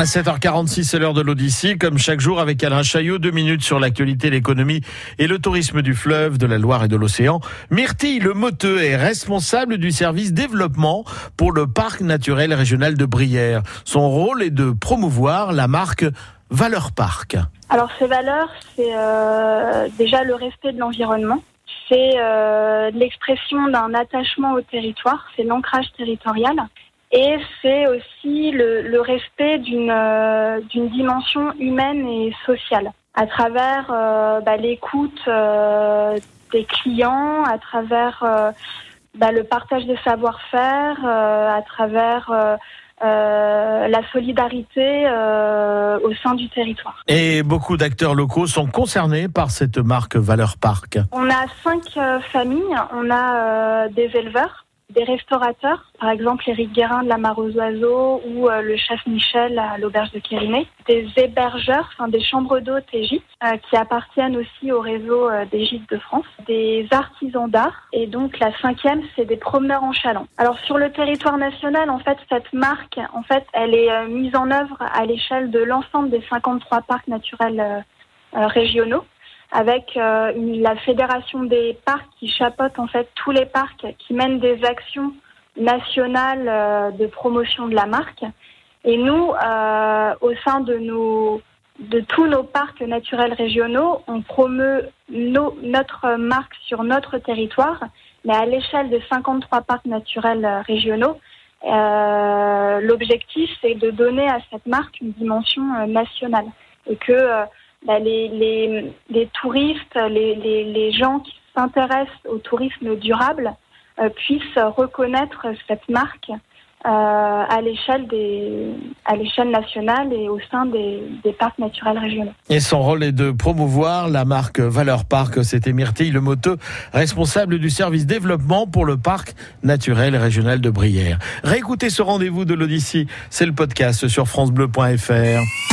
À 7h46, c'est l'heure de l'Odyssée. Comme chaque jour avec Alain Chaillot, deux minutes sur l'actualité, l'économie et le tourisme du fleuve, de la Loire et de l'océan. Myrtille Le Moteux est responsable du service développement pour le parc naturel régional de Brière. Son rôle est de promouvoir la marque Valeur Parc. Alors ces valeurs, c'est euh, déjà le respect de l'environnement. C'est euh, l'expression d'un attachement au territoire, c'est l'ancrage territorial. Et c'est aussi le, le respect d'une euh, d'une dimension humaine et sociale à travers euh, bah, l'écoute euh, des clients, à travers bah, le partage des savoir-faire, à travers la solidarité au sein du territoire. Et beaucoup d'acteurs locaux sont concernés par cette marque Valeur Parc. On a cinq familles, on a des éleveurs des restaurateurs, par exemple Éric Guérin de la Mare aux Oiseaux ou euh, le chef Michel à l'auberge de Kérimé, des hébergeurs, enfin des chambres d'hôtes et gîtes euh, qui appartiennent aussi au réseau euh, des gîtes de France, des artisans d'art et donc la cinquième c'est des promeneurs en chaland. Alors sur le territoire national, en fait cette marque, en fait, elle est mise en œuvre à l'échelle de l'ensemble des 53 parcs naturels régionaux avec euh, la fédération des parcs qui chapeaute en fait tous les parcs qui mènent des actions nationales euh, de promotion de la marque. Et nous, euh, au sein de nos de tous nos parcs naturels régionaux, on promeut nos, notre marque sur notre territoire, mais à l'échelle de 53 parcs naturels régionaux. Euh, L'objectif, c'est de donner à cette marque une dimension nationale et que bah, les, touristes, les, gens qui s'intéressent au tourisme durable euh, puissent reconnaître cette marque euh, à l'échelle nationale et au sein des, parcs naturels régionaux. Et son rôle est de promouvoir la marque Valeur Parc. C'était Myrtille Le Moteux, responsable du service développement pour le parc naturel régional de Brière. Réécoutez ce rendez-vous de l'Odyssée, c'est le podcast sur francebleu.fr.